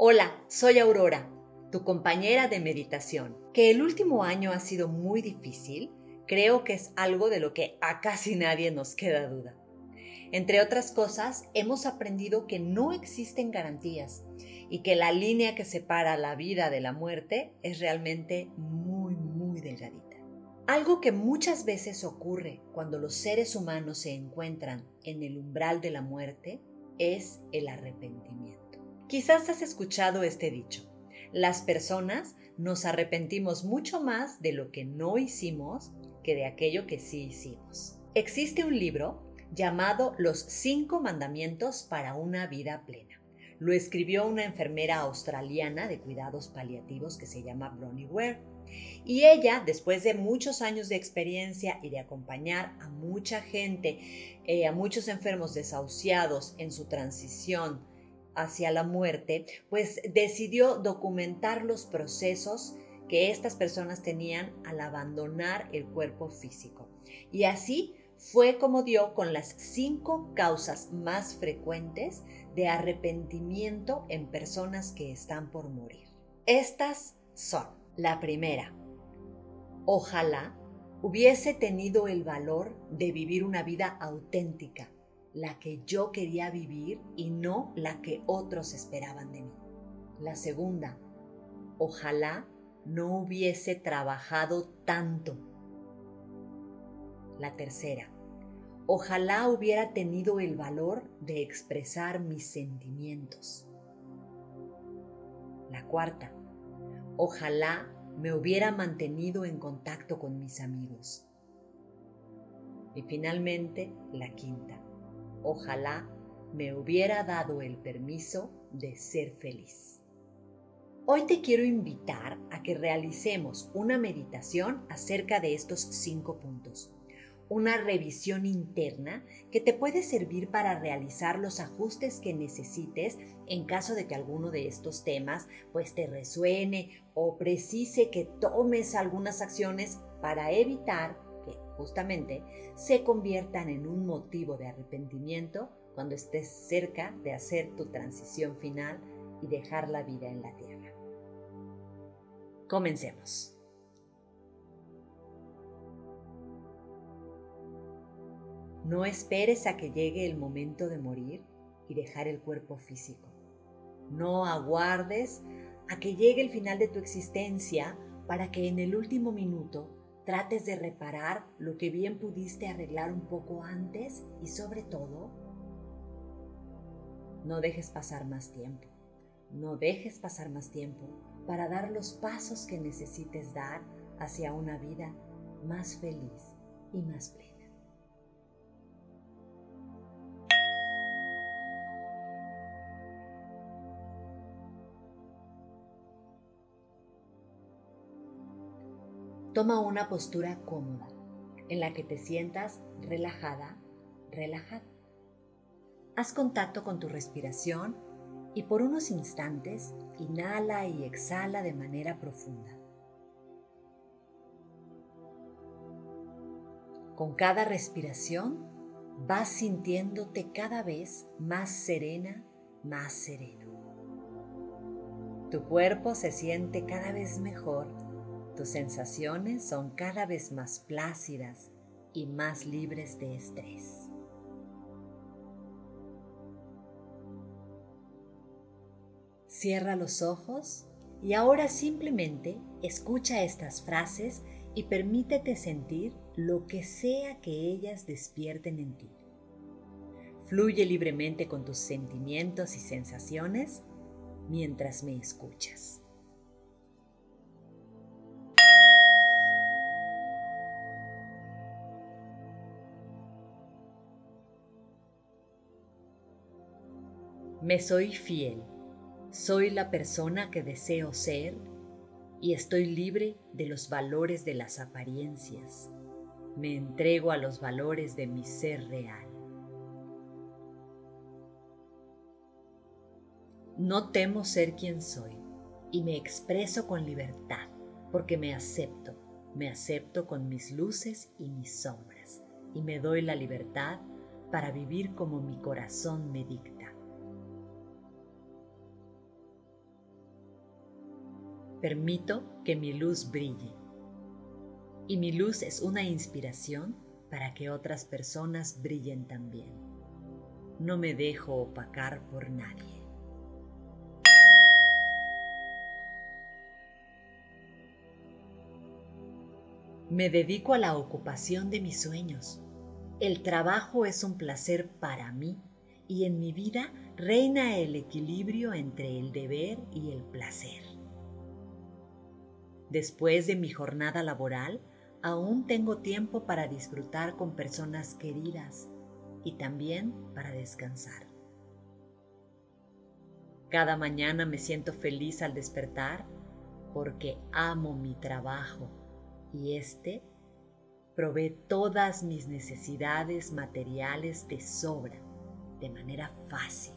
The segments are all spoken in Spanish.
Hola, soy Aurora, tu compañera de meditación. Que el último año ha sido muy difícil, creo que es algo de lo que a casi nadie nos queda duda. Entre otras cosas, hemos aprendido que no existen garantías y que la línea que separa la vida de la muerte es realmente muy, muy delgadita. Algo que muchas veces ocurre cuando los seres humanos se encuentran en el umbral de la muerte es el arrepentimiento. Quizás has escuchado este dicho. Las personas nos arrepentimos mucho más de lo que no hicimos que de aquello que sí hicimos. Existe un libro llamado Los cinco mandamientos para una vida plena. Lo escribió una enfermera australiana de cuidados paliativos que se llama Bronnie Ware. Y ella, después de muchos años de experiencia y de acompañar a mucha gente, eh, a muchos enfermos desahuciados en su transición hacia la muerte, pues decidió documentar los procesos que estas personas tenían al abandonar el cuerpo físico. Y así fue como dio con las cinco causas más frecuentes de arrepentimiento en personas que están por morir. Estas son, la primera, ojalá hubiese tenido el valor de vivir una vida auténtica, la que yo quería vivir y no la que otros esperaban de mí. La segunda, ojalá no hubiese trabajado tanto. La tercera, ojalá hubiera tenido el valor de expresar mis sentimientos. La cuarta, ojalá me hubiera mantenido en contacto con mis amigos. Y finalmente, la quinta, Ojalá me hubiera dado el permiso de ser feliz. Hoy te quiero invitar a que realicemos una meditación acerca de estos cinco puntos. Una revisión interna que te puede servir para realizar los ajustes que necesites en caso de que alguno de estos temas pues te resuene o precise que tomes algunas acciones para evitar justamente se conviertan en un motivo de arrepentimiento cuando estés cerca de hacer tu transición final y dejar la vida en la tierra. Comencemos. No esperes a que llegue el momento de morir y dejar el cuerpo físico. No aguardes a que llegue el final de tu existencia para que en el último minuto trates de reparar lo que bien pudiste arreglar un poco antes y sobre todo, no dejes pasar más tiempo. No dejes pasar más tiempo para dar los pasos que necesites dar hacia una vida más feliz y más plena. Toma una postura cómoda en la que te sientas relajada, relajada. Haz contacto con tu respiración y por unos instantes inhala y exhala de manera profunda. Con cada respiración vas sintiéndote cada vez más serena, más sereno. Tu cuerpo se siente cada vez mejor tus sensaciones son cada vez más plácidas y más libres de estrés. Cierra los ojos y ahora simplemente escucha estas frases y permítete sentir lo que sea que ellas despierten en ti. Fluye libremente con tus sentimientos y sensaciones mientras me escuchas. Me soy fiel, soy la persona que deseo ser y estoy libre de los valores de las apariencias. Me entrego a los valores de mi ser real. No temo ser quien soy y me expreso con libertad porque me acepto, me acepto con mis luces y mis sombras y me doy la libertad para vivir como mi corazón me dicta. Permito que mi luz brille. Y mi luz es una inspiración para que otras personas brillen también. No me dejo opacar por nadie. Me dedico a la ocupación de mis sueños. El trabajo es un placer para mí y en mi vida reina el equilibrio entre el deber y el placer. Después de mi jornada laboral, aún tengo tiempo para disfrutar con personas queridas y también para descansar. Cada mañana me siento feliz al despertar porque amo mi trabajo y este provee todas mis necesidades materiales de sobra de manera fácil.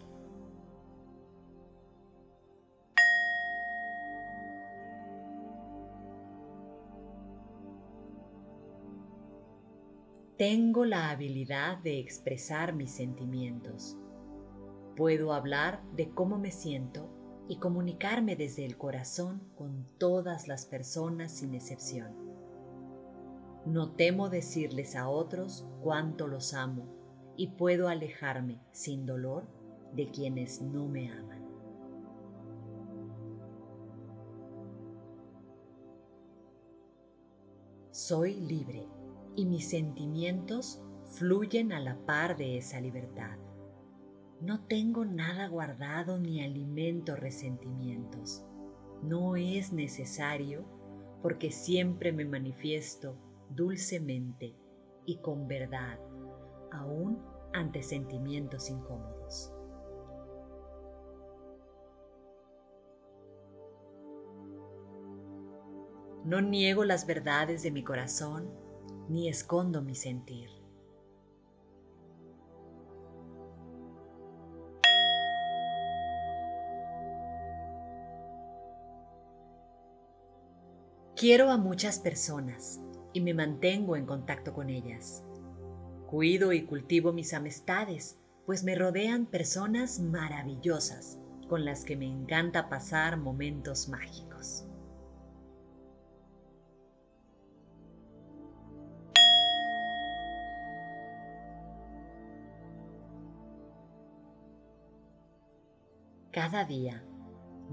Tengo la habilidad de expresar mis sentimientos. Puedo hablar de cómo me siento y comunicarme desde el corazón con todas las personas sin excepción. No temo decirles a otros cuánto los amo y puedo alejarme sin dolor de quienes no me aman. Soy libre y mis sentimientos fluyen a la par de esa libertad. No tengo nada guardado ni alimento resentimientos. No es necesario porque siempre me manifiesto dulcemente y con verdad, aún ante sentimientos incómodos. No niego las verdades de mi corazón ni escondo mi sentir. Quiero a muchas personas y me mantengo en contacto con ellas. Cuido y cultivo mis amistades, pues me rodean personas maravillosas con las que me encanta pasar momentos mágicos. Cada día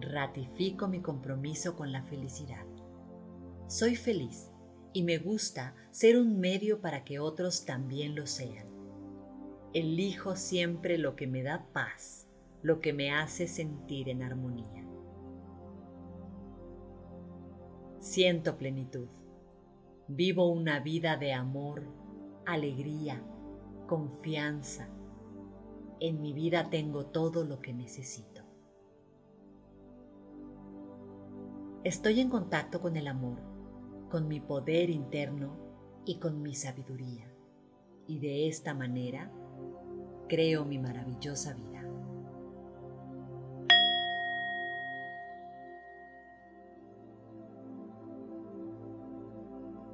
ratifico mi compromiso con la felicidad. Soy feliz y me gusta ser un medio para que otros también lo sean. Elijo siempre lo que me da paz, lo que me hace sentir en armonía. Siento plenitud. Vivo una vida de amor, alegría, confianza. En mi vida tengo todo lo que necesito. Estoy en contacto con el amor, con mi poder interno y con mi sabiduría. Y de esta manera creo mi maravillosa vida.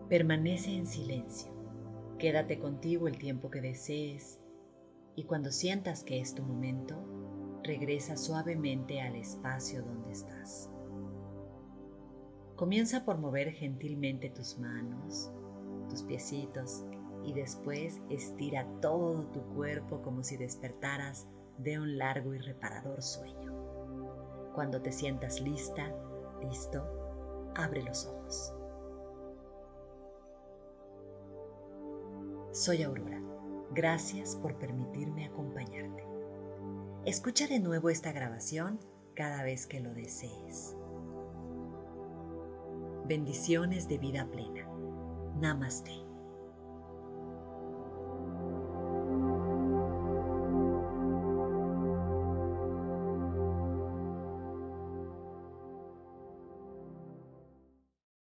Permanece en silencio. Quédate contigo el tiempo que desees y cuando sientas que es tu momento, regresa suavemente al espacio donde estás. Comienza por mover gentilmente tus manos, tus piecitos y después estira todo tu cuerpo como si despertaras de un largo y reparador sueño. Cuando te sientas lista, listo, abre los ojos. Soy Aurora. Gracias por permitirme acompañarte. Escucha de nuevo esta grabación cada vez que lo desees. Bendiciones de vida plena. Namaste.